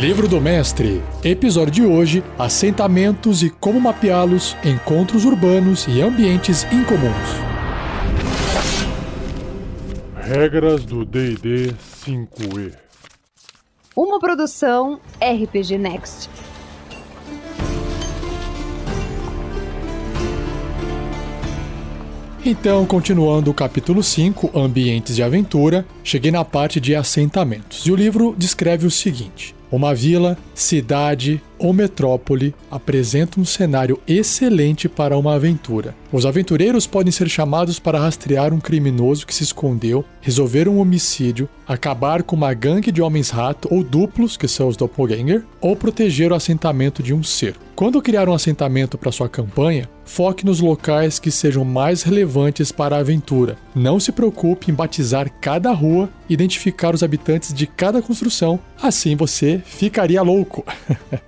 Livro do Mestre. Episódio de hoje: Assentamentos e como mapeá-los, encontros urbanos e ambientes incomuns. Regras do DD 5E. Uma produção RPG Next. Então, continuando o capítulo 5, Ambientes de Aventura, cheguei na parte de assentamentos. E o livro descreve o seguinte: uma vila, cidade ou metrópole apresenta um cenário excelente para uma aventura. Os aventureiros podem ser chamados para rastrear um criminoso que se escondeu, resolver um homicídio, acabar com uma gangue de homens-rato ou duplos, que são os doppelganger, ou proteger o assentamento de um ser. Quando criar um assentamento para sua campanha, foque nos locais que sejam mais relevantes para a aventura. Não se preocupe em batizar cada rua, identificar os habitantes de cada construção, assim você ficaria louco.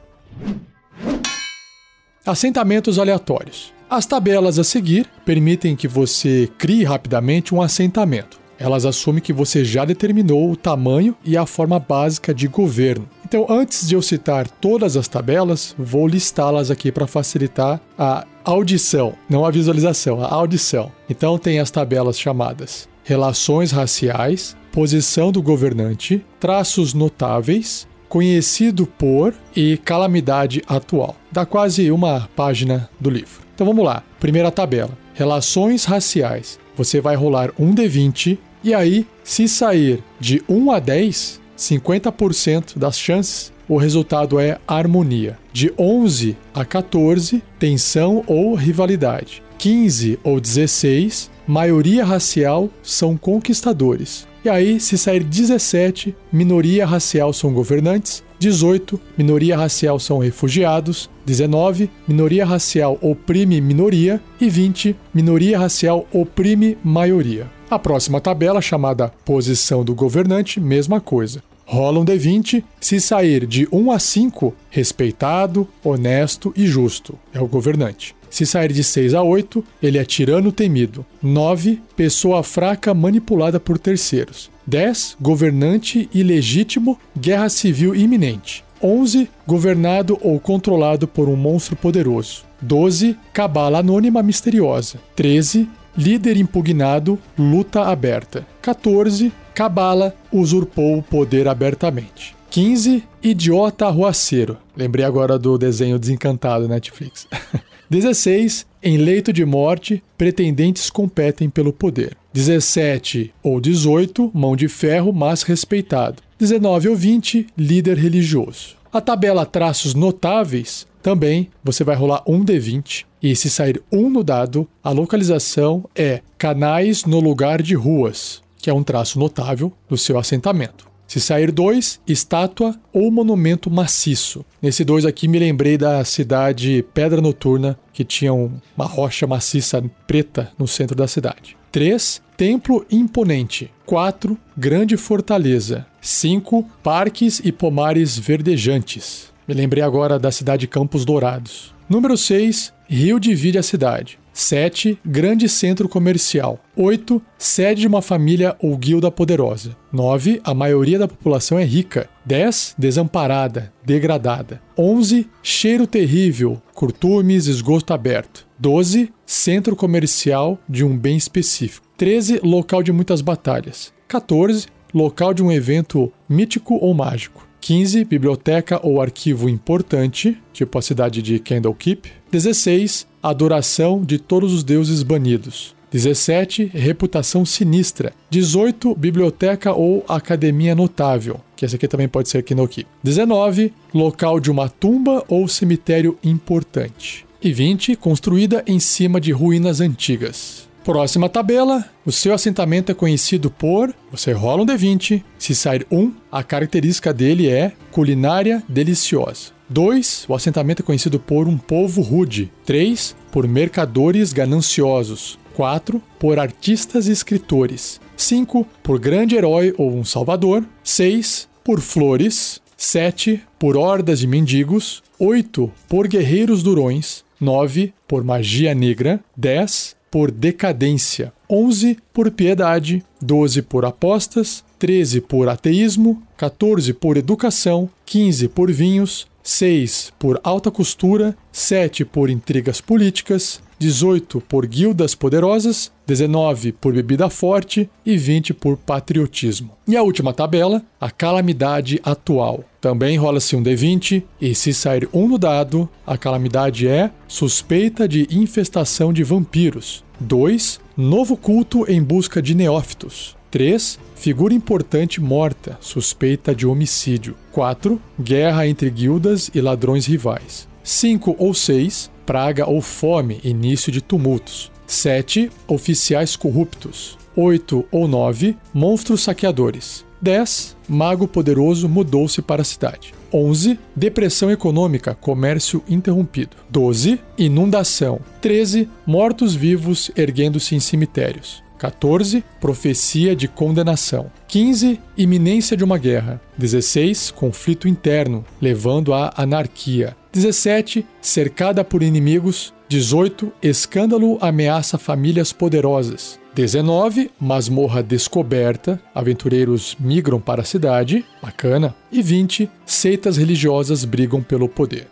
Assentamentos aleatórios. As tabelas a seguir permitem que você crie rapidamente um assentamento. Elas assumem que você já determinou o tamanho e a forma básica de governo. Então, antes de eu citar todas as tabelas, vou listá-las aqui para facilitar a audição, não a visualização, a audição. Então, tem as tabelas chamadas relações raciais, posição do governante, traços notáveis, conhecido por e calamidade atual. Dá quase uma página do livro. Então vamos lá. Primeira tabela: relações raciais. Você vai rolar um D20 e aí, se sair de 1 a 10, 50% das chances, o resultado é harmonia. De 11 a 14, tensão ou rivalidade. 15 ou 16, maioria racial são conquistadores. E aí, se sair 17, minoria racial são governantes, 18, minoria racial são refugiados, 19, minoria racial oprime minoria e 20, minoria racial oprime maioria. A próxima tabela, chamada posição do governante, mesma coisa. Rola um D20, se sair de 1 a 5, respeitado, honesto e justo, é o governante. Se sair de 6 a 8, ele é tirano temido. 9. Pessoa fraca manipulada por terceiros. 10. Governante ilegítimo, guerra civil iminente. 11. Governado ou controlado por um monstro poderoso. 12. Cabala anônima misteriosa. 13. Líder impugnado, luta aberta. 14. Cabala usurpou o poder abertamente. 15. Idiota arruaceiro. Lembrei agora do desenho desencantado Netflix. 16. Em leito de morte, pretendentes competem pelo poder. 17 ou 18, mão de ferro, mas respeitado. 19 ou 20, líder religioso. A tabela traços notáveis também você vai rolar um D20 e se sair um no dado, a localização é canais no lugar de ruas, que é um traço notável do seu assentamento. Se sair dois, estátua ou monumento maciço. Nesse dois aqui me lembrei da cidade Pedra Noturna, que tinha uma rocha maciça preta no centro da cidade. 3. Templo imponente. 4. Grande fortaleza. 5. Parques e pomares verdejantes. Me lembrei agora da cidade Campos Dourados. Número 6. Rio divide a cidade. 7. Grande centro comercial. 8. Sede de uma família ou guilda poderosa. 9. A maioria da população é rica. 10. Desamparada, degradada. 11. Cheiro terrível, curtumes, esgoto aberto. 12. Centro comercial de um bem específico. 13. Local de muitas batalhas. 14. Local de um evento mítico ou mágico. 15. Biblioteca ou arquivo importante, tipo a cidade de Candlekeep. 16. Adoração de todos os deuses banidos. 17. Reputação sinistra. 18. Biblioteca ou academia notável, que esse aqui também pode ser Kinoki. 19. Local de uma tumba ou cemitério importante. E 20. Construída em cima de ruínas antigas. Próxima tabela, o seu assentamento é conhecido por. Você rola um D20. Se sair um, a característica dele é culinária deliciosa. 2. O assentamento é conhecido por um povo rude. 3. Por mercadores gananciosos. 4. Por artistas e escritores. 5. Por grande herói ou um salvador. 6. Por flores. 7. Por hordas de mendigos. 8. Por guerreiros durões. 9. Por magia negra. 10 por decadência, 11 por piedade, 12 por apostas, 13 por ateísmo, 14 por educação, 15 por vinhos, 6 por alta costura, 7 por intrigas políticas, 18 por guildas poderosas, 19 por bebida forte e 20 por patriotismo. E a última tabela, a calamidade atual. Também rola-se um D20 e se sair um no dado, a calamidade é suspeita de infestação de vampiros. 2. Novo culto em busca de neófitos. 3. Figura importante morta, suspeita de homicídio. 4. Guerra entre guildas e ladrões rivais. 5 ou 6 praga ou fome, início de tumultos. 7. Oficiais corruptos. 8 ou 9. Monstros saqueadores. 10. Mago poderoso mudou-se para a cidade. 11. Depressão econômica, comércio interrompido. 12. Inundação. 13. Mortos-vivos erguendo-se em cemitérios. 14. Profecia de condenação. 15. Iminência de uma guerra. 16. Conflito interno, levando à anarquia. 17. Cercada por inimigos. 18. Escândalo ameaça famílias poderosas. 19. Masmorra descoberta. Aventureiros migram para a cidade. Bacana. E 20. Seitas religiosas brigam pelo poder.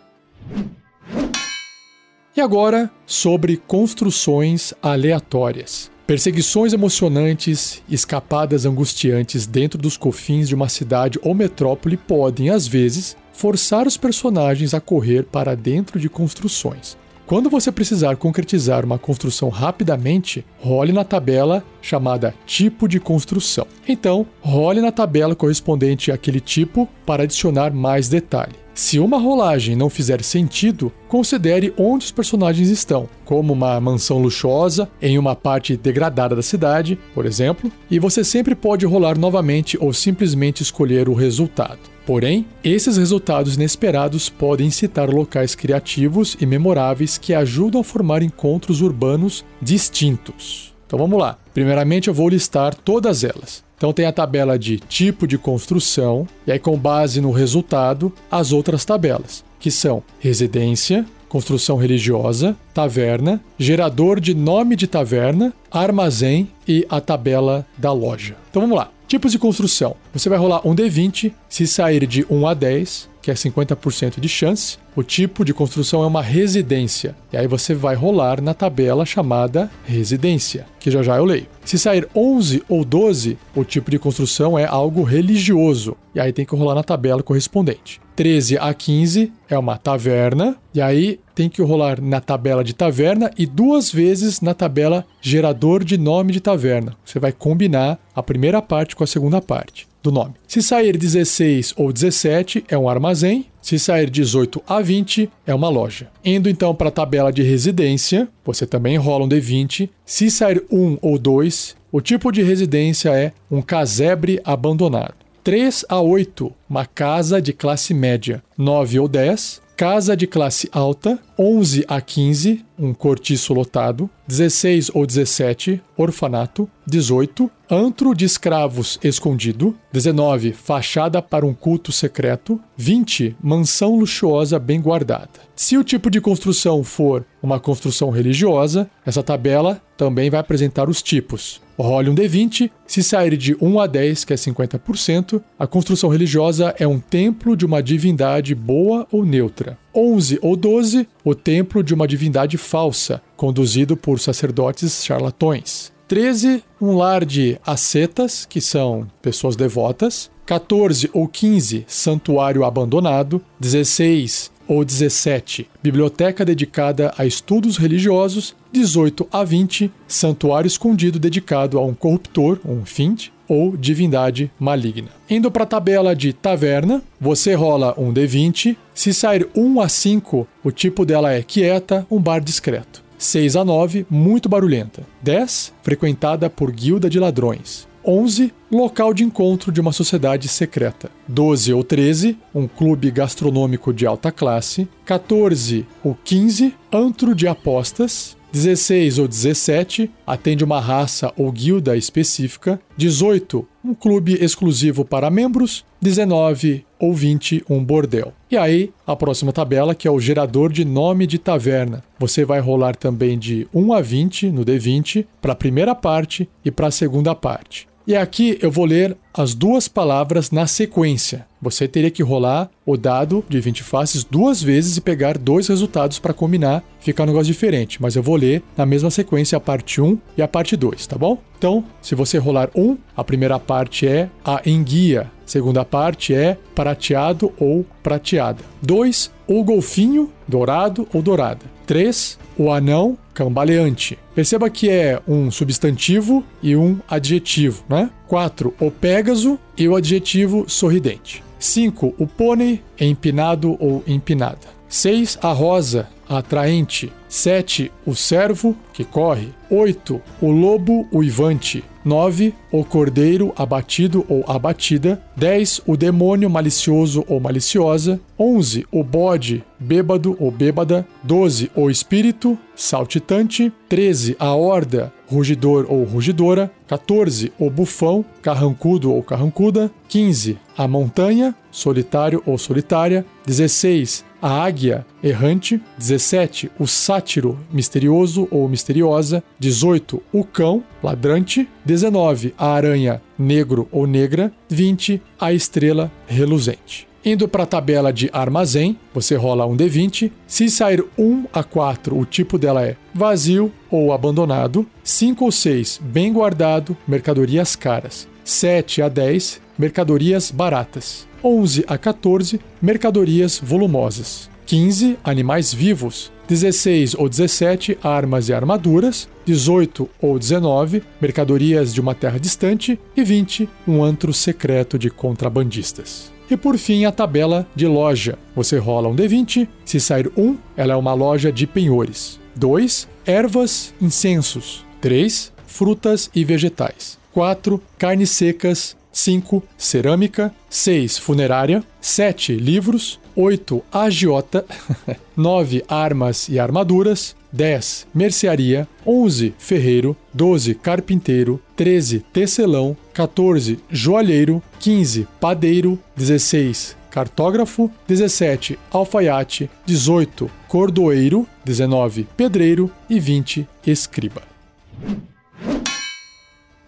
E agora sobre construções aleatórias. Perseguições emocionantes, escapadas angustiantes dentro dos cofins de uma cidade ou metrópole podem, às vezes, forçar os personagens a correr para dentro de construções. Quando você precisar concretizar uma construção rapidamente, role na tabela chamada tipo de construção. Então, role na tabela correspondente àquele tipo para adicionar mais detalhe. Se uma rolagem não fizer sentido, considere onde os personagens estão, como uma mansão luxuosa em uma parte degradada da cidade, por exemplo, e você sempre pode rolar novamente ou simplesmente escolher o resultado. Porém, esses resultados inesperados podem incitar locais criativos e memoráveis que ajudam a formar encontros urbanos distintos. Então vamos lá. Primeiramente, eu vou listar todas elas. Então tem a tabela de tipo de construção, e aí com base no resultado, as outras tabelas, que são residência, construção religiosa, taverna, gerador de nome de taverna, armazém e a tabela da loja. Então vamos lá. Tipos de construção. Você vai rolar um D20, se sair de 1 a 10, que é 50% de chance, o tipo de construção é uma residência. E aí você vai rolar na tabela chamada residência, que já já eu leio. Se sair 11 ou 12, o tipo de construção é algo religioso. E aí tem que rolar na tabela correspondente. 13 a 15 é uma taverna, e aí tem que rolar na tabela de taverna e duas vezes na tabela gerador de nome de taverna. Você vai combinar a primeira parte com a segunda parte do nome. Se sair 16 ou 17, é um armazém. Se sair 18 a 20, é uma loja. Indo então para a tabela de residência, você também rola um D20. Se sair 1 ou 2, o tipo de residência é um casebre abandonado. 3 a 8, uma casa de classe média. 9 ou 10, casa de classe alta. 11 a 15, um cortiço lotado. 16 ou 17, orfanato. 18, antro de escravos escondido. 19, fachada para um culto secreto. 20, mansão luxuosa bem guardada. Se o tipo de construção for uma construção religiosa, essa tabela também vai apresentar os tipos. Role um D20, se sair de 1 a 10, que é 50%, a construção religiosa é um templo de uma divindade boa ou neutra. 11 ou 12, o templo de uma divindade falsa, conduzido por sacerdotes charlatões. 13, um lar de ascetas, que são pessoas devotas. 14 ou 15, santuário abandonado. 16, ou 17, biblioteca dedicada a estudos religiosos, 18 a 20, santuário escondido dedicado a um corruptor, um fiend, ou divindade maligna. Indo para a tabela de taverna, você rola um D20. Se sair 1 a 5, o tipo dela é quieta, um bar discreto. 6 a 9, muito barulhenta. 10, frequentada por guilda de ladrões. 11, local de encontro de uma sociedade secreta. 12 ou 13, um clube gastronômico de alta classe. 14 ou 15, antro de apostas. 16 ou 17, atende uma raça ou guilda específica. 18, um clube exclusivo para membros. 19 ou 20, um bordel. E aí, a próxima tabela, que é o gerador de nome de taverna. Você vai rolar também de 1 a 20 no D20 para a primeira parte e para a segunda parte. E aqui eu vou ler as duas palavras na sequência. Você teria que rolar o dado de 20 faces duas vezes e pegar dois resultados para combinar, ficar um negócio diferente. Mas eu vou ler na mesma sequência a parte 1 e a parte 2, tá bom? Então, se você rolar 1, a primeira parte é a enguia, segunda parte é prateado ou prateada. 2, o golfinho, dourado ou dourada. 3, o anão, cambaleante. Perceba que é um substantivo e um adjetivo, né? 4, o pégaso e o adjetivo sorridente. 5. O pônei, empinado ou empinada. 6. A rosa, atraente. 7. O servo, que corre. 8. O lobo uivante. 9. O cordeiro abatido ou abatida. 10. O demônio malicioso ou maliciosa. 11. O bode bêbado ou bêbada. 12. O espírito saltitante. 13. A horda rugidor ou rugidora. 14. O bufão carrancudo ou carrancuda. 15. A montanha solitário ou solitária. 16 a águia errante, 17, o sátiro misterioso ou misteriosa, 18, o cão ladrante, 19, a aranha negro ou negra, 20, a estrela reluzente. Indo para a tabela de armazém, você rola um D20. Se sair 1 a 4, o tipo dela é vazio ou abandonado. 5 ou 6, bem guardado, mercadorias caras. 7 a 10, mercadorias baratas. 11 a 14, mercadorias volumosas. 15, animais vivos. 16 ou 17, armas e armaduras. 18 ou 19, mercadorias de uma terra distante. E 20, um antro secreto de contrabandistas. E por fim, a tabela de loja. Você rola um D20, se sair 1, ela é uma loja de penhores. 2, ervas, incensos. 3, frutas e vegetais. 4, carnes secas 5. Cerâmica. 6. Funerária. 7. Livros. 8. Agiota. 9. Armas e armaduras. 10. Mercearia. 11. Ferreiro. 12. Carpinteiro. 13. Tecelão. 14. Joalheiro. 15. Padeiro. 16. Cartógrafo. 17. Alfaiate. 18. Cordoeiro. 19. Pedreiro. E 20. Escriba.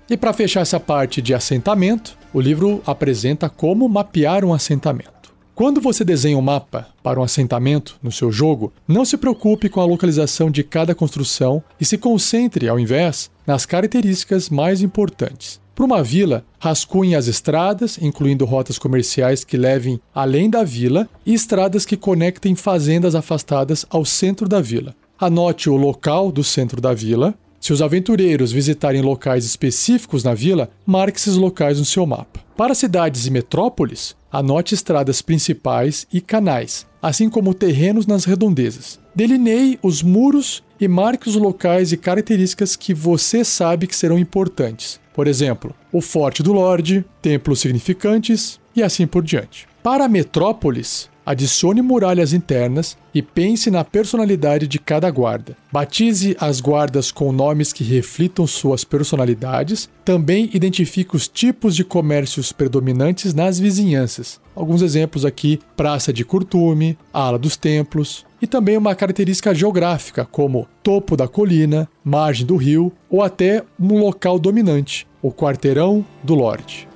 E para fechar essa parte de assentamento, o livro apresenta como mapear um assentamento. Quando você desenha um mapa para um assentamento no seu jogo, não se preocupe com a localização de cada construção e se concentre, ao invés, nas características mais importantes. Para uma vila, rascunhe as estradas, incluindo rotas comerciais que levem além da vila e estradas que conectem fazendas afastadas ao centro da vila. Anote o local do centro da vila, se os aventureiros visitarem locais específicos na vila, marque esses locais no seu mapa. Para cidades e metrópoles, anote estradas principais e canais, assim como terrenos nas redondezas. Delineie os muros e marque os locais e características que você sabe que serão importantes. Por exemplo, o Forte do Lorde, templos significantes e assim por diante. Para metrópoles, Adicione muralhas internas e pense na personalidade de cada guarda. Batize as guardas com nomes que reflitam suas personalidades. Também identifique os tipos de comércios predominantes nas vizinhanças. Alguns exemplos aqui: Praça de Curtume, Ala dos Templos, e também uma característica geográfica, como topo da colina, margem do rio ou até um local dominante, o quarteirão do Lorde.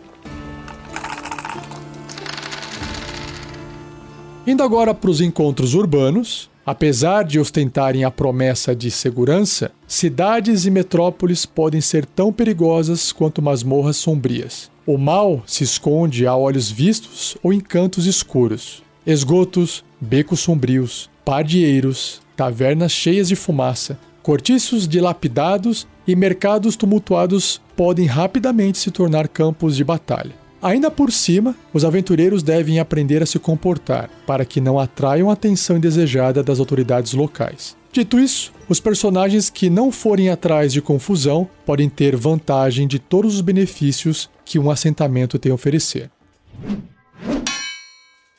Indo agora para os encontros urbanos, apesar de ostentarem a promessa de segurança, cidades e metrópoles podem ser tão perigosas quanto masmorras sombrias. O mal se esconde a olhos vistos ou em cantos escuros. Esgotos, becos sombrios, pardieiros, tavernas cheias de fumaça, cortiços dilapidados e mercados tumultuados podem rapidamente se tornar campos de batalha. Ainda por cima, os aventureiros devem aprender a se comportar para que não atraiam a atenção indesejada das autoridades locais. Dito isso, os personagens que não forem atrás de confusão podem ter vantagem de todos os benefícios que um assentamento tem a oferecer.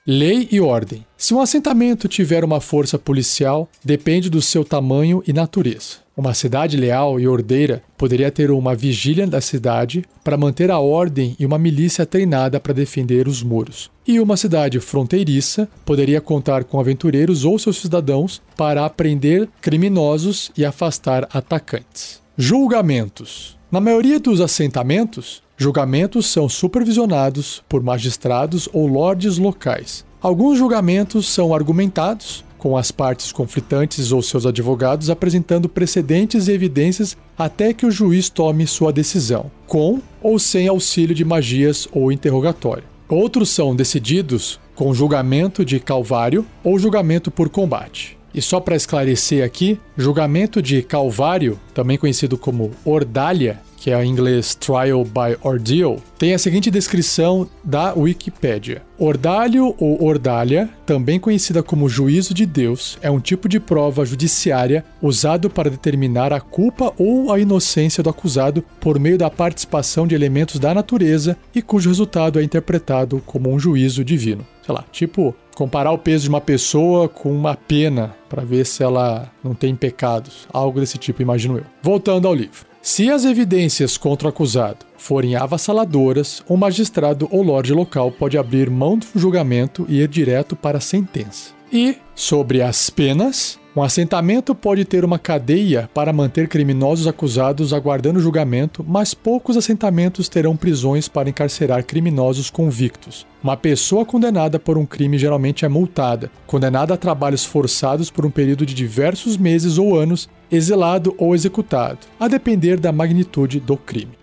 Lei e ordem. Se um assentamento tiver uma força policial, depende do seu tamanho e natureza. Uma cidade leal e ordeira poderia ter uma vigília da cidade para manter a ordem e uma milícia treinada para defender os muros. E uma cidade fronteiriça poderia contar com aventureiros ou seus cidadãos para apreender criminosos e afastar atacantes. Julgamentos. Na maioria dos assentamentos, julgamentos são supervisionados por magistrados ou lordes locais. Alguns julgamentos são argumentados, com as partes conflitantes ou seus advogados apresentando precedentes e evidências até que o juiz tome sua decisão, com ou sem auxílio de magias ou interrogatório. Outros são decididos com julgamento de calvário ou julgamento por combate. E só para esclarecer aqui, julgamento de calvário, também conhecido como ordalha, que é em inglês Trial by Ordeal, tem a seguinte descrição da Wikipedia. Ordalho ou ordalha, também conhecida como juízo de Deus, é um tipo de prova judiciária usado para determinar a culpa ou a inocência do acusado por meio da participação de elementos da natureza e cujo resultado é interpretado como um juízo divino. Sei lá, tipo comparar o peso de uma pessoa com uma pena para ver se ela não tem pecados, algo desse tipo, imagino eu. Voltando ao livro. Se as evidências contra o acusado forem avassaladoras, o magistrado ou lorde local pode abrir mão do julgamento e ir direto para a sentença. E, sobre as penas, um assentamento pode ter uma cadeia para manter criminosos acusados aguardando julgamento, mas poucos assentamentos terão prisões para encarcerar criminosos convictos. Uma pessoa condenada por um crime geralmente é multada, condenada a trabalhos forçados por um período de diversos meses ou anos, exilado ou executado, a depender da magnitude do crime.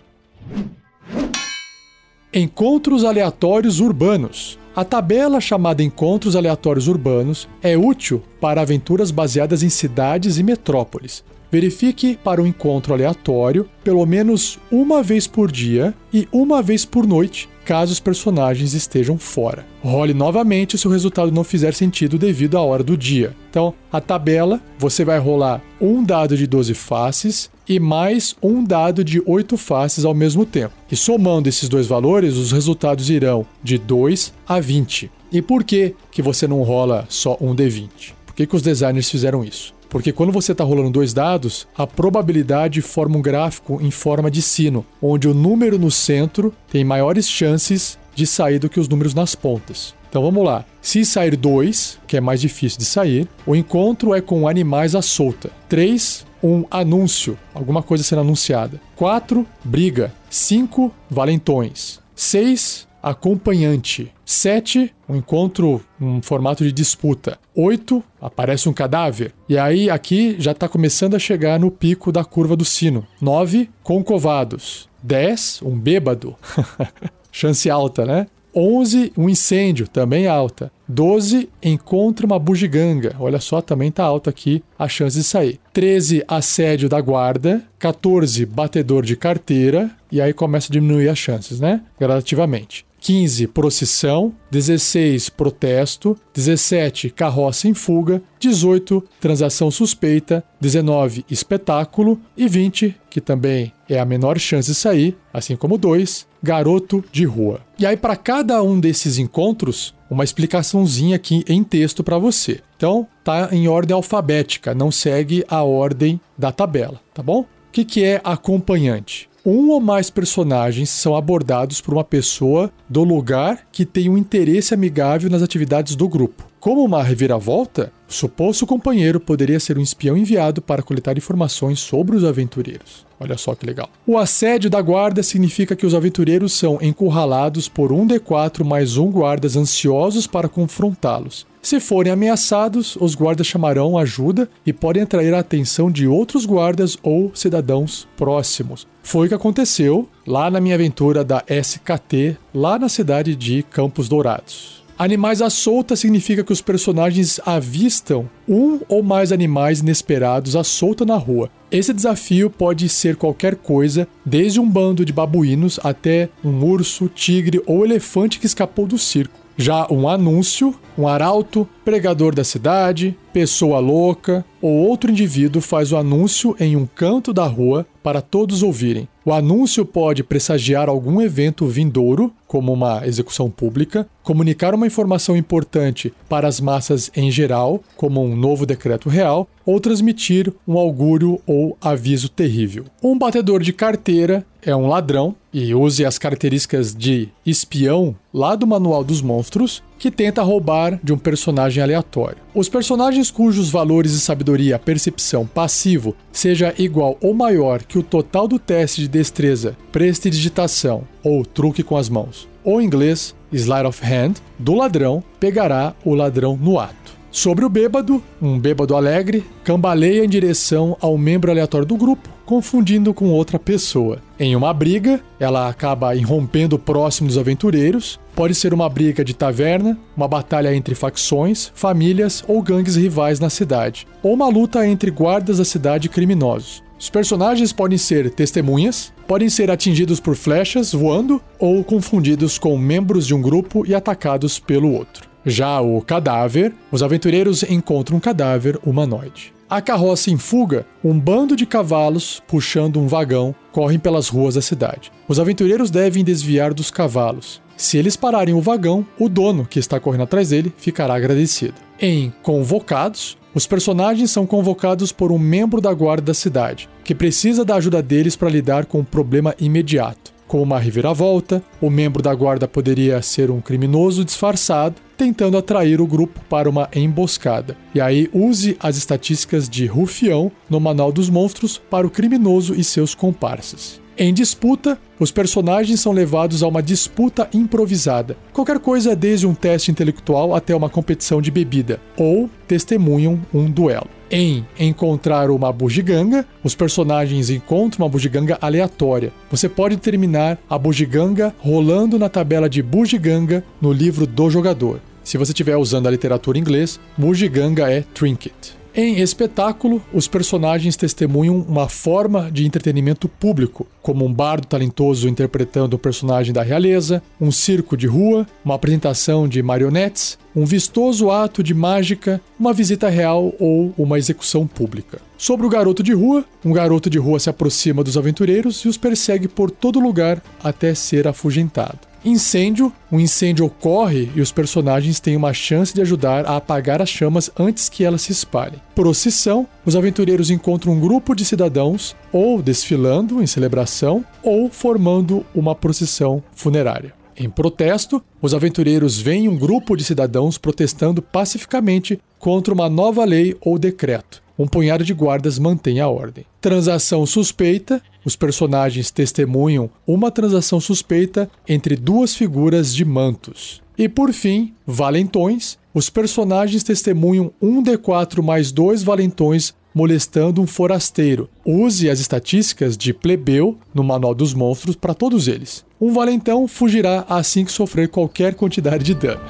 Encontros aleatórios urbanos. A tabela chamada Encontros Aleatórios Urbanos é útil para aventuras baseadas em cidades e metrópoles. Verifique para um encontro aleatório pelo menos uma vez por dia e uma vez por noite caso os personagens estejam fora. Role novamente se o resultado não fizer sentido devido à hora do dia. Então, a tabela, você vai rolar um dado de 12 faces e mais um dado de 8 faces ao mesmo tempo. E somando esses dois valores, os resultados irão de 2 a 20. E por que, que você não rola só um D20? Por que, que os designers fizeram isso? Porque quando você está rolando dois dados, a probabilidade forma um gráfico em forma de sino, onde o número no centro tem maiores chances de sair do que os números nas pontas. Então vamos lá. Se sair 2, que é mais difícil de sair, o encontro é com animais à solta. 3, um anúncio, alguma coisa sendo anunciada. 4, briga. 5, valentões. 6, acompanhante. 7, um encontro, um formato de disputa. 8, aparece um cadáver. E aí aqui já está começando a chegar no pico da curva do sino. 9, concovados. 10, um bêbado. Chance alta, né? 11, um incêndio, também alta. 12, encontra uma bugiganga. Olha só, também tá alta aqui a chance de sair. 13, assédio da guarda. 14, batedor de carteira. E aí começa a diminuir as chances, né? Gradativamente. 15, procissão, 16, protesto, 17, carroça em fuga, 18, transação suspeita, 19, espetáculo e 20, que também é a menor chance de sair, assim como 2, garoto de rua. E aí para cada um desses encontros, uma explicaçãozinha aqui em texto para você. Então, tá em ordem alfabética, não segue a ordem da tabela, tá bom? O que, que é acompanhante? Um ou mais personagens são abordados por uma pessoa do lugar que tem um interesse amigável nas atividades do grupo. Como uma reviravolta, o suposto companheiro poderia ser um espião enviado para coletar informações sobre os aventureiros. Olha só que legal. O assédio da guarda significa que os aventureiros são encurralados por um D4 mais um guardas ansiosos para confrontá-los. Se forem ameaçados, os guardas chamarão ajuda e podem atrair a atenção de outros guardas ou cidadãos próximos. Foi o que aconteceu lá na minha aventura da SKT, lá na cidade de Campos Dourados. Animais à solta significa que os personagens avistam um ou mais animais inesperados à solta na rua. Esse desafio pode ser qualquer coisa, desde um bando de babuínos até um urso, tigre ou elefante que escapou do circo. Já um anúncio, um arauto, pregador da cidade, pessoa louca ou outro indivíduo faz o anúncio em um canto da rua para todos ouvirem. O anúncio pode pressagiar algum evento vindouro, como uma execução pública, comunicar uma informação importante para as massas em geral, como um novo decreto real, ou transmitir um augúrio ou aviso terrível. Um batedor de carteira é um ladrão e use as características de espião lá do Manual dos Monstros que tenta roubar de um personagem aleatório. Os personagens cujos valores de sabedoria, percepção, passivo seja igual ou maior que o total do teste de destreza, prestidigitação ou truque com as mãos, ou em inglês, sleight of hand, do ladrão, pegará o ladrão no ato. Sobre o bêbado, um bêbado alegre cambaleia em direção ao membro aleatório do grupo, confundindo com outra pessoa. Em uma briga, ela acaba irrompendo próximo dos aventureiros. Pode ser uma briga de taverna, uma batalha entre facções, famílias ou gangues rivais na cidade, ou uma luta entre guardas da cidade e criminosos. Os personagens podem ser testemunhas, podem ser atingidos por flechas voando ou confundidos com membros de um grupo e atacados pelo outro. Já o cadáver, os aventureiros encontram um cadáver humanoide. A carroça em fuga, um bando de cavalos puxando um vagão correm pelas ruas da cidade. Os aventureiros devem desviar dos cavalos. Se eles pararem o vagão, o dono, que está correndo atrás dele, ficará agradecido. Em Convocados, os personagens são convocados por um membro da guarda da cidade, que precisa da ajuda deles para lidar com um problema imediato como uma reviravolta, o membro da guarda poderia ser um criminoso disfarçado, tentando atrair o grupo para uma emboscada. E aí use as estatísticas de rufião no Manual dos Monstros para o criminoso e seus comparsas. Em disputa, os personagens são levados a uma disputa improvisada, qualquer coisa desde um teste intelectual até uma competição de bebida, ou testemunham um duelo. Em encontrar uma bugiganga, os personagens encontram uma bugiganga aleatória. Você pode terminar a bugiganga rolando na tabela de bugiganga no livro do jogador. Se você estiver usando a literatura em inglês, bugiganga é trinket. Em espetáculo, os personagens testemunham uma forma de entretenimento público, como um bardo talentoso interpretando um personagem da realeza, um circo de rua, uma apresentação de marionetes, um vistoso ato de mágica, uma visita real ou uma execução pública. Sobre o garoto de rua, um garoto de rua se aproxima dos aventureiros e os persegue por todo lugar até ser afugentado. Incêndio: um incêndio ocorre e os personagens têm uma chance de ajudar a apagar as chamas antes que elas se espalhem. Procissão: os aventureiros encontram um grupo de cidadãos ou desfilando em celebração ou formando uma procissão funerária. Em protesto, os aventureiros veem um grupo de cidadãos protestando pacificamente contra uma nova lei ou decreto. Um punhado de guardas mantém a ordem. Transação suspeita: os personagens testemunham uma transação suspeita entre duas figuras de mantos. E por fim, valentões: os personagens testemunham um D4 mais dois valentões molestando um forasteiro. Use as estatísticas de plebeu no Manual dos Monstros para todos eles. Um valentão fugirá assim que sofrer qualquer quantidade de dano.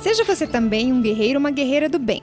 Seja você também um guerreiro ou uma guerreira do bem.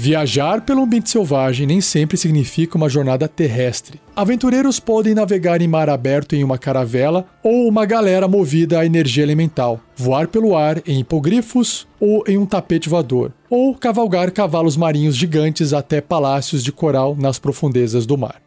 Viajar pelo ambiente selvagem nem sempre significa uma jornada terrestre. Aventureiros podem navegar em mar aberto em uma caravela ou uma galera movida a energia elemental, voar pelo ar em hipogrifos ou em um tapete voador, ou cavalgar cavalos marinhos gigantes até palácios de coral nas profundezas do mar.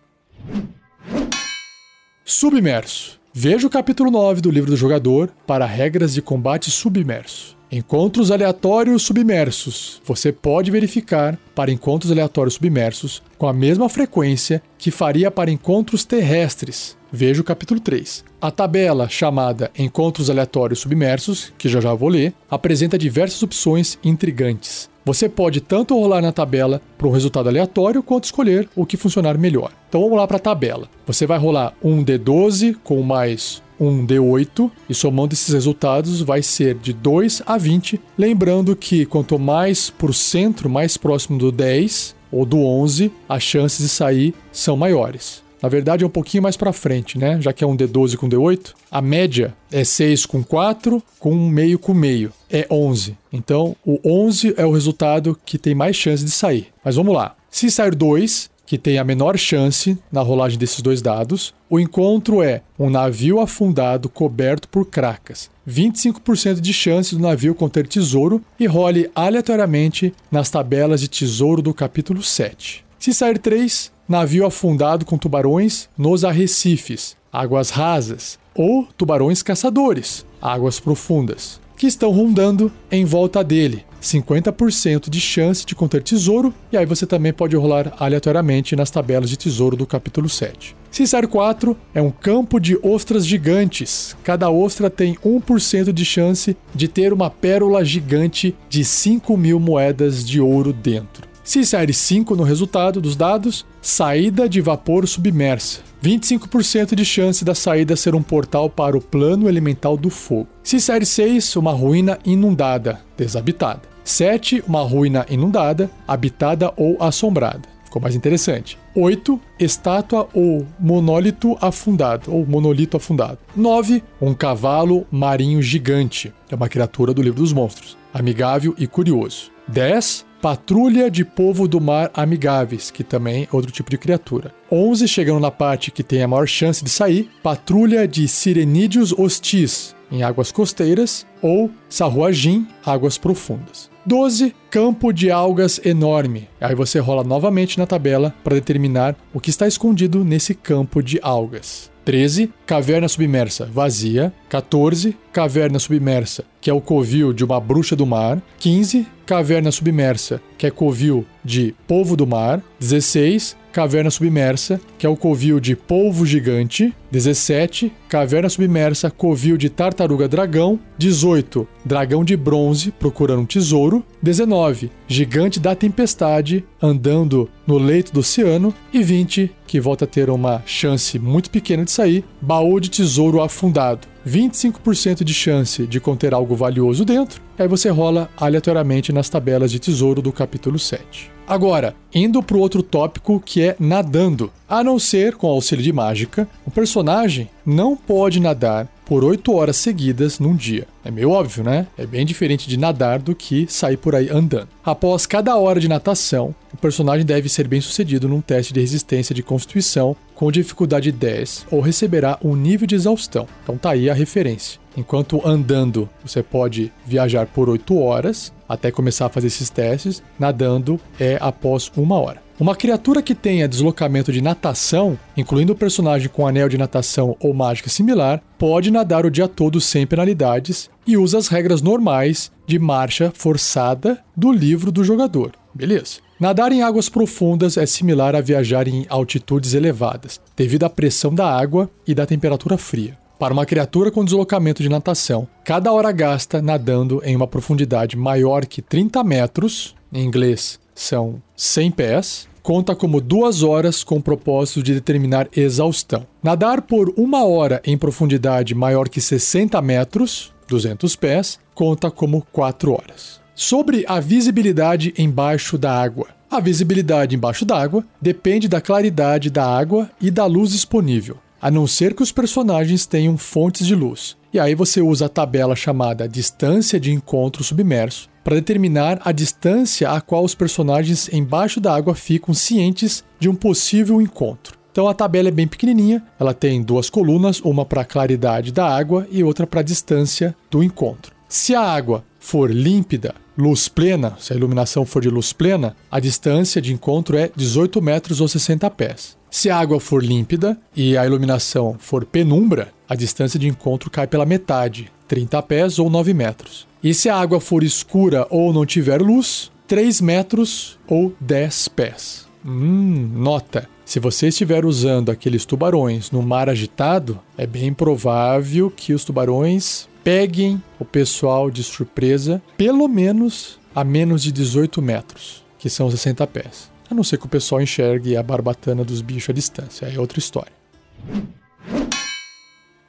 Submerso. Veja o capítulo 9 do livro do jogador para regras de combate submerso. Encontros aleatórios submersos. Você pode verificar para encontros aleatórios submersos com a mesma frequência que faria para encontros terrestres. Veja o capítulo 3. A tabela chamada Encontros Aleatórios Submersos, que já já vou ler, apresenta diversas opções intrigantes. Você pode tanto rolar na tabela para um resultado aleatório quanto escolher o que funcionar melhor. Então vamos lá para a tabela. Você vai rolar um D12 com mais um D8 e somando esses resultados vai ser de 2 a 20. Lembrando que quanto mais por centro, mais próximo do 10 ou do 11, as chances de sair são maiores. Na verdade é um pouquinho mais para frente, né? Já que é um D12 com D8, a média é 6 com 4, com meio com meio. É 11. Então, o 11 é o resultado que tem mais chance de sair. Mas vamos lá. Se sair 2, que tem a menor chance na rolagem desses dois dados. O encontro é um navio afundado coberto por cracas. 25% de chance do navio conter tesouro e role aleatoriamente nas tabelas de tesouro do capítulo 7. Se sair 3, navio afundado com tubarões nos arrecifes, águas rasas, ou tubarões caçadores, águas profundas. que estão rondando em volta dele. 50% de chance de conter tesouro, e aí você também pode rolar aleatoriamente nas tabelas de tesouro do capítulo 7. Cicero 4 é um campo de ostras gigantes. Cada ostra tem 1% de chance de ter uma pérola gigante de 5 mil moedas de ouro dentro. Se sair 5 no resultado dos dados, saída de vapor submersa. 25% de chance da saída ser um portal para o plano elemental do fogo. Se sair 6, uma ruína inundada, desabitada. 7, uma ruína inundada, habitada ou assombrada. Ficou mais interessante. 8. Estátua ou monólito afundado, ou monolito afundado. 9. Um cavalo marinho gigante. É uma criatura do livro dos monstros. Amigável e curioso. 10. Patrulha de Povo do Mar Amigáveis, que também é outro tipo de criatura. 11, chegando na parte que tem a maior chance de sair, Patrulha de Sirenídeos Hostis, em águas costeiras, ou Sarruagin, águas profundas. 12. Campo de algas enorme. Aí você rola novamente na tabela para determinar o que está escondido nesse campo de algas. 13. Caverna submersa vazia. 14. Caverna submersa, que é o covil de uma bruxa do mar. 15. Caverna submersa, que é covil de povo do mar. 16. Caverna Submersa, que é o covil de Polvo Gigante. 17. Caverna Submersa, covil de Tartaruga Dragão. 18. Dragão de Bronze, procurando um tesouro. 19. Gigante da Tempestade, andando no leito do oceano. E 20. Que volta a ter uma chance muito pequena de sair. Baú de Tesouro Afundado. 25% de chance de conter algo valioso dentro. Aí você rola aleatoriamente nas tabelas de tesouro do capítulo 7. Agora, indo para o outro tópico que é nadando. A não ser com auxílio de mágica, o personagem não pode nadar por 8 horas seguidas num dia. É meio óbvio, né? É bem diferente de nadar do que sair por aí andando. Após cada hora de natação, o personagem deve ser bem sucedido num teste de resistência de constituição com dificuldade 10 ou receberá um nível de exaustão. Então tá aí a referência. Enquanto andando, você pode viajar por 8 horas até começar a fazer esses testes. Nadando é após uma hora. Uma criatura que tenha deslocamento de natação, incluindo o personagem com anel de natação ou mágica similar, pode nadar o dia todo sem penalidades e usa as regras normais de marcha forçada do livro do jogador. Beleza. Nadar em águas profundas é similar a viajar em altitudes elevadas, devido à pressão da água e da temperatura fria. Para uma criatura com deslocamento de natação, cada hora gasta nadando em uma profundidade maior que 30 metros, em inglês são 100 pés, conta como duas horas com o propósito de determinar exaustão. Nadar por uma hora em profundidade maior que 60 metros, 200 pés, conta como 4 horas. Sobre a visibilidade embaixo da água. A visibilidade embaixo d'água depende da claridade da água e da luz disponível a não ser que os personagens tenham fontes de luz. E aí você usa a tabela chamada distância de encontro submerso para determinar a distância a qual os personagens embaixo da água ficam cientes de um possível encontro. Então a tabela é bem pequenininha, ela tem duas colunas, uma para a claridade da água e outra para a distância do encontro. Se a água for límpida, luz plena, se a iluminação for de luz plena, a distância de encontro é 18 metros ou 60 pés. Se a água for límpida e a iluminação for penumbra, a distância de encontro cai pela metade, 30 pés ou 9 metros. E se a água for escura ou não tiver luz, 3 metros ou 10 pés. Hum, nota. Se você estiver usando aqueles tubarões no mar agitado, é bem provável que os tubarões peguem o pessoal de surpresa, pelo menos a menos de 18 metros, que são 60 pés. A não ser que o pessoal enxergue a barbatana dos bichos à distância, é outra história.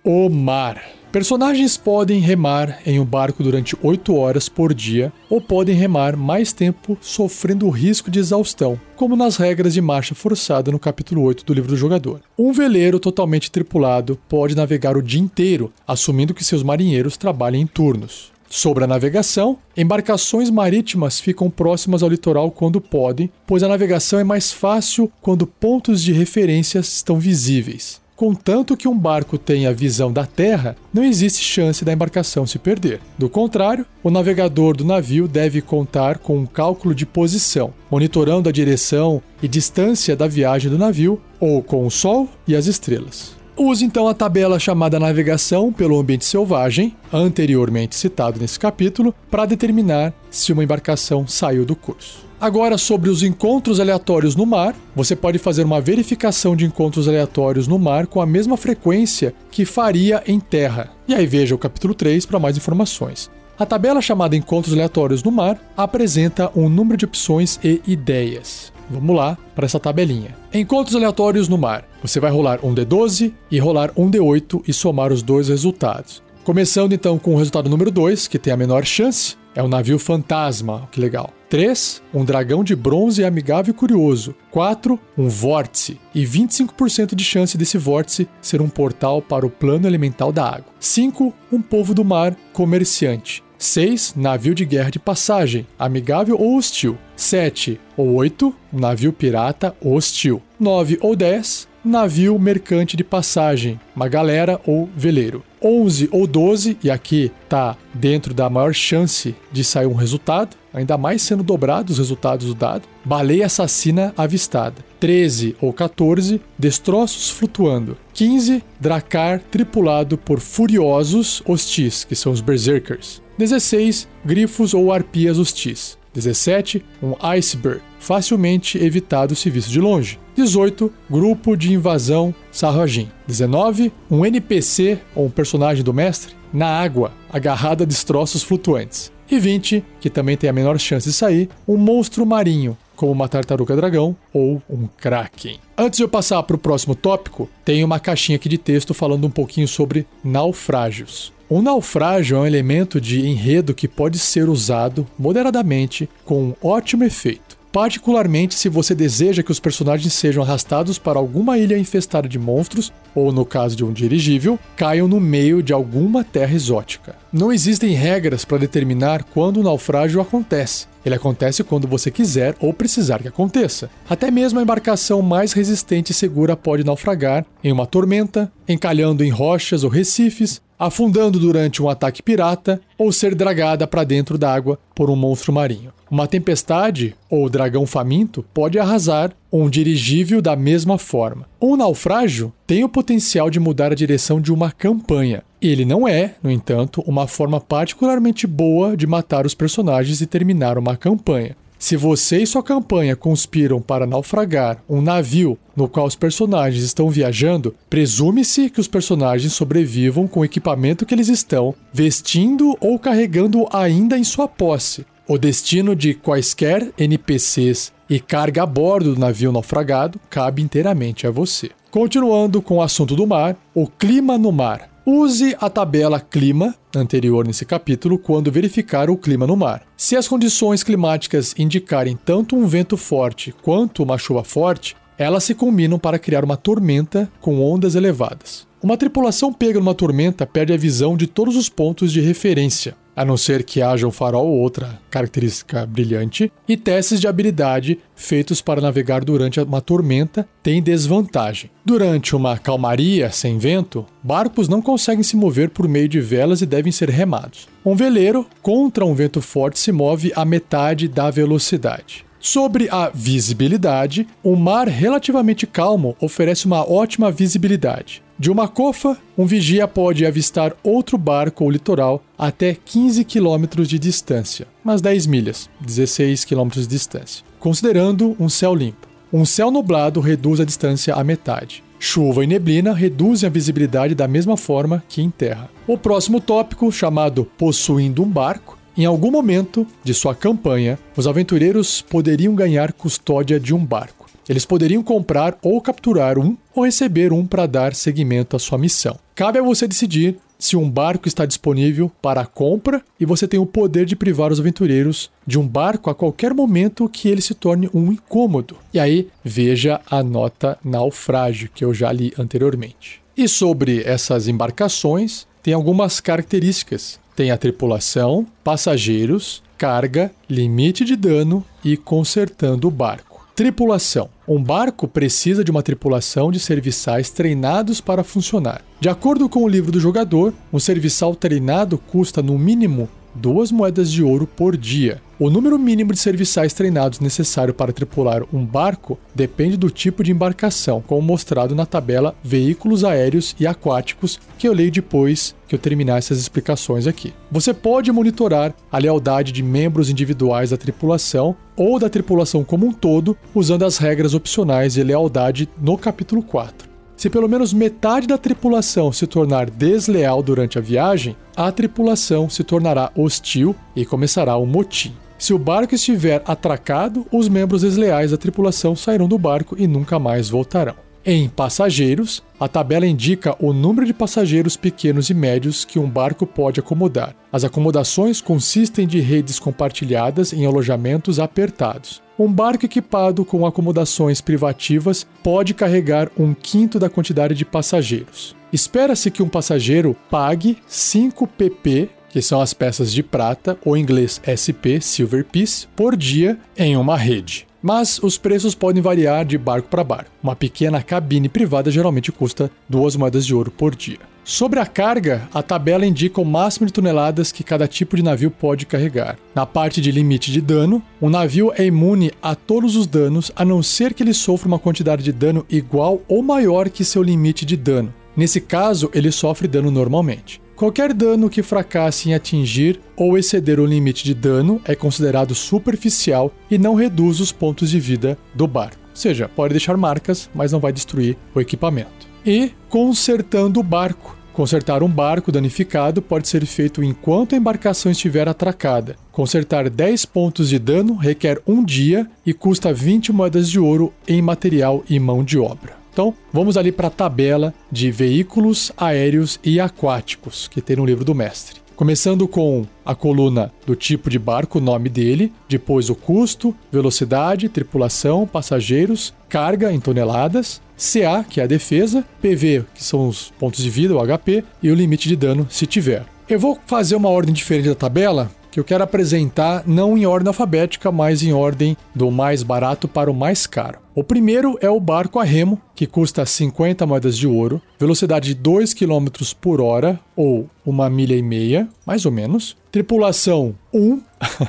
O mar. Personagens podem remar em um barco durante 8 horas por dia ou podem remar mais tempo sofrendo o risco de exaustão, como nas regras de marcha forçada no capítulo 8 do livro do jogador. Um veleiro totalmente tripulado pode navegar o dia inteiro, assumindo que seus marinheiros trabalhem em turnos. Sobre a navegação, embarcações marítimas ficam próximas ao litoral quando podem, pois a navegação é mais fácil quando pontos de referência estão visíveis. Contanto que um barco tenha visão da terra, não existe chance da embarcação se perder. Do contrário, o navegador do navio deve contar com um cálculo de posição, monitorando a direção e distância da viagem do navio, ou com o Sol e as estrelas. Use então a tabela chamada navegação pelo ambiente selvagem, anteriormente citado nesse capítulo, para determinar se uma embarcação saiu do curso. Agora, sobre os encontros aleatórios no mar, você pode fazer uma verificação de encontros aleatórios no mar com a mesma frequência que faria em terra. E aí veja o capítulo 3 para mais informações. A tabela chamada Encontros Aleatórios no Mar apresenta um número de opções e ideias. Vamos lá para essa tabelinha. Encontros aleatórios no mar. Você vai rolar um D12 e rolar um D8 e somar os dois resultados. Começando então com o resultado número 2, que tem a menor chance, é um navio fantasma, que legal. 3. Um dragão de bronze amigável e curioso. 4. Um vórtice. E 25% de chance desse vórtice ser um portal para o plano elemental da água. 5. Um povo do mar comerciante. 6. Navio de guerra de passagem, amigável ou hostil. 7 ou 8. Um navio pirata hostil. 9 ou 10 navio mercante de passagem, uma galera ou veleiro. 11 ou 12, e aqui está dentro da maior chance de sair um resultado, ainda mais sendo dobrados os resultados do dado, baleia assassina avistada. 13 ou 14, destroços flutuando. 15, dracar tripulado por furiosos hostis, que são os berserkers. 16, grifos ou arpias hostis. 17, um iceberg, facilmente evitado se visto de longe. 18, grupo de invasão Sarrajin. 19, um NPC ou um personagem do mestre na água, agarrado a destroços flutuantes. E 20, que também tem a menor chance de sair, um monstro marinho, como uma tartaruga dragão ou um kraken. Antes de eu passar para o próximo tópico, tem uma caixinha aqui de texto falando um pouquinho sobre naufrágios. Um naufrágio é um elemento de enredo que pode ser usado moderadamente com ótimo efeito. Particularmente se você deseja que os personagens sejam arrastados para alguma ilha infestada de monstros, ou no caso de um dirigível, caiam no meio de alguma terra exótica. Não existem regras para determinar quando o naufrágio acontece. Ele acontece quando você quiser ou precisar que aconteça. Até mesmo a embarcação mais resistente e segura pode naufragar em uma tormenta, encalhando em rochas ou recifes, afundando durante um ataque pirata ou ser dragada para dentro d'água por um monstro marinho. Uma tempestade ou dragão faminto pode arrasar um dirigível da mesma forma. Um naufrágio tem o potencial de mudar a direção de uma campanha. Ele não é, no entanto, uma forma particularmente boa de matar os personagens e terminar uma campanha. Se você e sua campanha conspiram para naufragar um navio no qual os personagens estão viajando, presume-se que os personagens sobrevivam com o equipamento que eles estão vestindo ou carregando ainda em sua posse. O destino de quaisquer NPCs e carga a bordo do navio naufragado cabe inteiramente a você. Continuando com o assunto do mar, o clima no mar. Use a tabela clima anterior nesse capítulo quando verificar o clima no mar. Se as condições climáticas indicarem tanto um vento forte quanto uma chuva forte, elas se combinam para criar uma tormenta com ondas elevadas. Uma tripulação pega numa tormenta perde a visão de todos os pontos de referência, a não ser que haja um farol ou outra característica brilhante, e testes de habilidade feitos para navegar durante uma tormenta têm desvantagem. Durante uma calmaria sem vento, barcos não conseguem se mover por meio de velas e devem ser remados. Um veleiro, contra um vento forte, se move a metade da velocidade. Sobre a visibilidade, um mar relativamente calmo oferece uma ótima visibilidade. De uma cofa, um vigia pode avistar outro barco ou litoral até 15 km de distância, mas 10 milhas, 16 km de distância, considerando um céu limpo. Um céu nublado reduz a distância à metade. Chuva e neblina reduzem a visibilidade da mesma forma que em terra. O próximo tópico, chamado Possuindo um Barco, em algum momento de sua campanha, os aventureiros poderiam ganhar custódia de um barco. Eles poderiam comprar ou capturar um ou receber um para dar seguimento à sua missão. Cabe a você decidir se um barco está disponível para compra e você tem o poder de privar os aventureiros de um barco a qualquer momento que ele se torne um incômodo. E aí, veja a nota naufrágio que eu já li anteriormente. E sobre essas embarcações, tem algumas características tem a tripulação, passageiros, carga, limite de dano e consertando o barco. Tripulação. Um barco precisa de uma tripulação de serviçais treinados para funcionar. De acordo com o livro do jogador, um serviçal treinado custa no mínimo duas moedas de ouro por dia. O número mínimo de serviçais treinados necessário para tripular um barco depende do tipo de embarcação, como mostrado na tabela Veículos Aéreos e Aquáticos, que eu leio depois que eu terminar essas explicações aqui. Você pode monitorar a lealdade de membros individuais da tripulação ou da tripulação como um todo usando as regras opcionais de lealdade no capítulo 4. Se pelo menos metade da tripulação se tornar desleal durante a viagem, a tripulação se tornará hostil e começará um motim. Se o barco estiver atracado, os membros desleais da tripulação sairão do barco e nunca mais voltarão. Em passageiros, a tabela indica o número de passageiros pequenos e médios que um barco pode acomodar. As acomodações consistem de redes compartilhadas em alojamentos apertados. Um barco equipado com acomodações privativas pode carregar um quinto da quantidade de passageiros. Espera-se que um passageiro pague 5 pp, que são as peças de prata, ou em inglês SP, Silver Piece, por dia em uma rede. Mas os preços podem variar de barco para barco. Uma pequena cabine privada geralmente custa duas moedas de ouro por dia. Sobre a carga, a tabela indica o máximo de toneladas que cada tipo de navio pode carregar. Na parte de limite de dano, um navio é imune a todos os danos a não ser que ele sofra uma quantidade de dano igual ou maior que seu limite de dano. Nesse caso, ele sofre dano normalmente. Qualquer dano que fracasse em atingir ou exceder o limite de dano é considerado superficial e não reduz os pontos de vida do barco. Ou seja, pode deixar marcas, mas não vai destruir o equipamento e consertando o barco. Consertar um barco danificado pode ser feito enquanto a embarcação estiver atracada. Consertar 10 pontos de dano requer um dia e custa 20 moedas de ouro em material e mão de obra. Então, vamos ali para a tabela de veículos aéreos e aquáticos que tem no livro do mestre. Começando com a coluna do tipo de barco, o nome dele, depois o custo, velocidade, tripulação, passageiros, carga em toneladas, CA, que é a defesa, PV, que são os pontos de vida, o HP, e o limite de dano, se tiver. Eu vou fazer uma ordem diferente da tabela, que eu quero apresentar não em ordem alfabética, mas em ordem do mais barato para o mais caro. O primeiro é o barco a remo, que custa 50 moedas de ouro, velocidade de 2 km por hora, ou uma milha e meia, mais ou menos. Tripulação 1,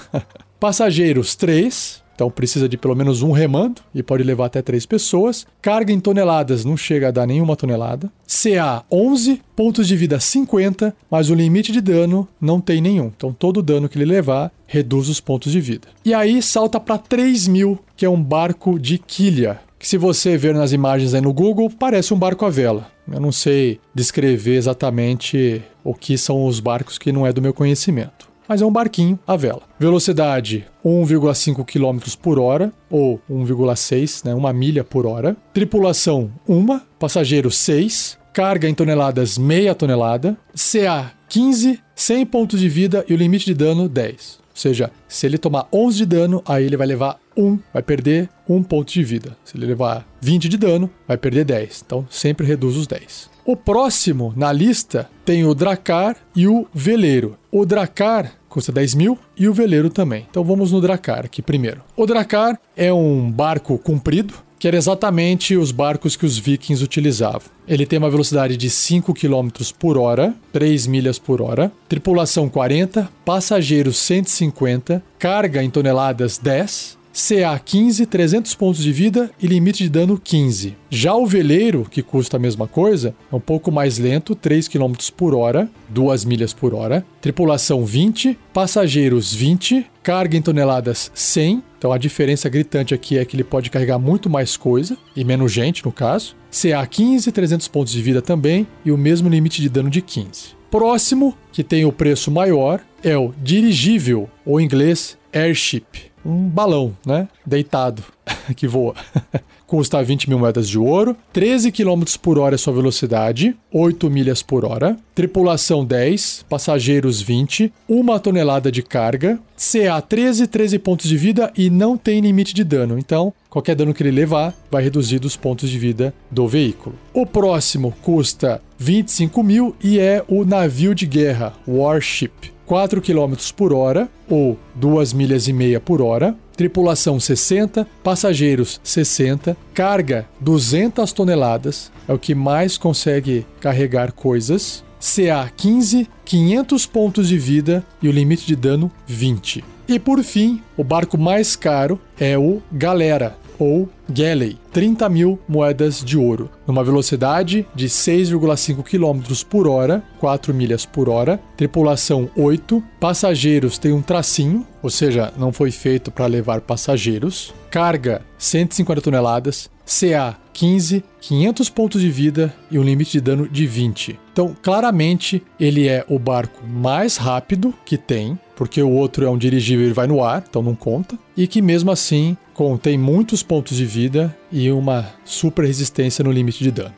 passageiros 3, então precisa de pelo menos um remando e pode levar até três pessoas. Carga em toneladas não chega a dar nenhuma tonelada. CA 11, pontos de vida 50, mas o limite de dano não tem nenhum. Então todo dano que ele levar reduz os pontos de vida. E aí salta para 3 mil, que é um barco de quilha. Que se você ver nas imagens aí no Google, parece um barco à vela. Eu não sei descrever exatamente o que são os barcos que não é do meu conhecimento mas é um barquinho à vela. Velocidade 1,5 km por hora, ou 1,6, né, uma milha por hora. Tripulação 1, passageiros 6, carga em toneladas meia tonelada, CA 15, 100 pontos de vida e o limite de dano 10. Ou seja, se ele tomar 11 de dano, aí ele vai levar 1, vai perder 1 ponto de vida. Se ele levar 20 de dano, vai perder 10. Então sempre reduz os 10. O próximo na lista tem o Dracar e o Veleiro. O Dracar custa 10 mil e o Veleiro também. Então vamos no Dracar aqui primeiro. O Dracar é um barco comprido, que era exatamente os barcos que os vikings utilizavam. Ele tem uma velocidade de 5 km por hora, 3 milhas por hora, tripulação 40, passageiros 150, carga em toneladas 10, CA 15, 300 pontos de vida e limite de dano 15. Já o veleiro, que custa a mesma coisa, é um pouco mais lento, 3 km por hora, 2 milhas por hora, tripulação 20, passageiros 20, carga em toneladas 100. Então a diferença gritante aqui é que ele pode carregar muito mais coisa e menos gente no caso. CA 15, 300 pontos de vida também e o mesmo limite de dano de 15. Próximo, que tem o preço maior, é o dirigível, ou em inglês airship um balão, né? Deitado, que voa. Custa 20 mil moedas de ouro, 13 km por hora é sua velocidade, 8 milhas por hora, tripulação 10, passageiros 20, uma tonelada de carga, CA 13, 13 pontos de vida e não tem limite de dano. Então, qualquer dano que ele levar vai reduzir dos pontos de vida do veículo. O próximo custa 25 mil e é o navio de guerra, Warship. 4 km por hora ou 2 milhas e meia por hora, tripulação 60, passageiros 60, carga 200 toneladas, é o que mais consegue carregar coisas. CA 15, 500 pontos de vida e o limite de dano 20. E por fim, o barco mais caro é o Galera, ou Galley, 30 mil moedas de ouro, numa velocidade de 6,5 km por hora, 4 milhas por hora, tripulação 8, passageiros tem um tracinho, ou seja, não foi feito para levar passageiros, carga 150 toneladas, CA 15, 500 pontos de vida e um limite de dano de 20. Então, claramente, ele é o barco mais rápido que tem, porque o outro é um dirigível e vai no ar, então não conta, e que mesmo assim contém muitos pontos de vida e uma super resistência no limite de dano.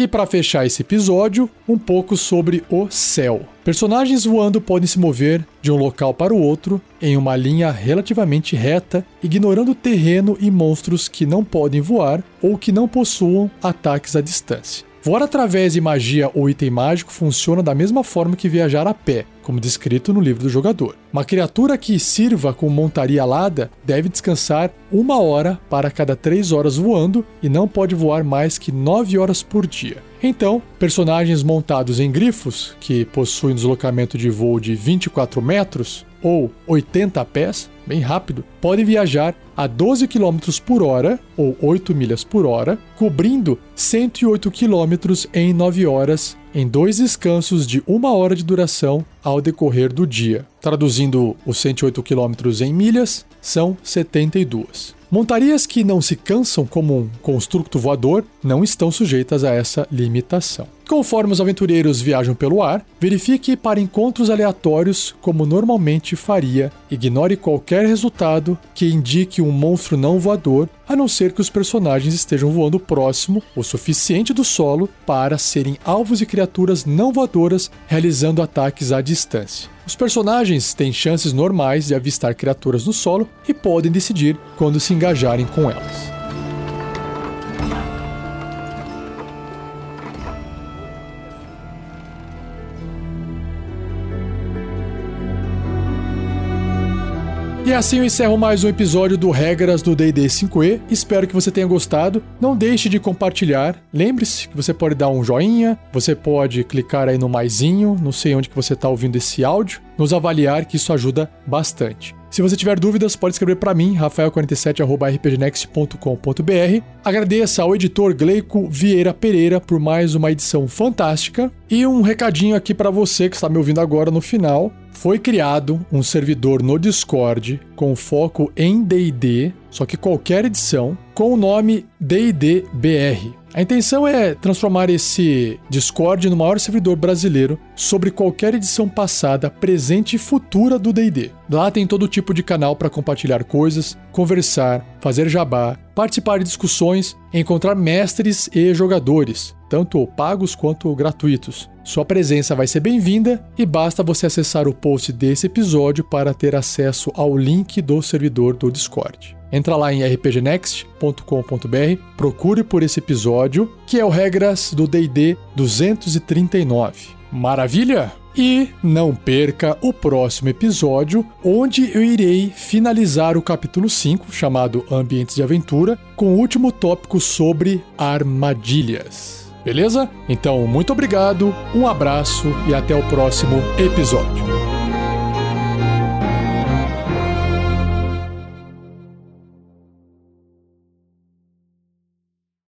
E para fechar esse episódio, um pouco sobre o céu. Personagens voando podem se mover de um local para o outro em uma linha relativamente reta, ignorando terreno e monstros que não podem voar ou que não possuam ataques à distância. Voar através de magia ou item mágico funciona da mesma forma que viajar a pé, como descrito no livro do jogador. Uma criatura que sirva com montaria alada deve descansar uma hora para cada três horas voando e não pode voar mais que nove horas por dia. Então, personagens montados em grifos, que possuem deslocamento de voo de 24 metros ou 80 pés, bem rápido, podem viajar a 12 km por hora ou 8 milhas por hora, cobrindo 108 km em 9 horas, em dois descansos de uma hora de duração ao decorrer do dia. Traduzindo os 108 km em milhas, são 72. Montarias que não se cansam como um construto voador não estão sujeitas a essa limitação. Conforme os aventureiros viajam pelo ar, verifique para encontros aleatórios como normalmente faria. Ignore qualquer resultado que indique um monstro não voador, a não ser que os personagens estejam voando próximo o suficiente do solo para serem alvos de criaturas não voadoras realizando ataques à distância. Os personagens têm chances normais de avistar criaturas no solo e podem decidir quando se engajarem com elas. E assim eu encerro mais um episódio do Regras do D&D 5e. Espero que você tenha gostado. Não deixe de compartilhar. Lembre-se que você pode dar um joinha, você pode clicar aí no maisinho, não sei onde que você está ouvindo esse áudio, nos avaliar que isso ajuda bastante. Se você tiver dúvidas, pode escrever para mim, rafael47@rpgnext.com.br. Agradeça ao editor Gleico Vieira Pereira por mais uma edição fantástica e um recadinho aqui para você que está me ouvindo agora no final. Foi criado um servidor no Discord com foco em D&D, só que qualquer edição, com o nome D&D BR. A intenção é transformar esse Discord no maior servidor brasileiro sobre qualquer edição passada, presente e futura do D&D. Lá tem todo tipo de canal para compartilhar coisas, conversar, fazer jabá, participar de discussões, encontrar mestres e jogadores, tanto pagos quanto gratuitos. Sua presença vai ser bem-vinda e basta você acessar o post desse episódio para ter acesso ao link do servidor do Discord. Entra lá em rpgnext.com.br, procure por esse episódio, que é o Regras do D&D 239. Maravilha? E não perca o próximo episódio, onde eu irei finalizar o capítulo 5, chamado Ambientes de Aventura, com o último tópico sobre armadilhas. Beleza? Então, muito obrigado, um abraço e até o próximo episódio.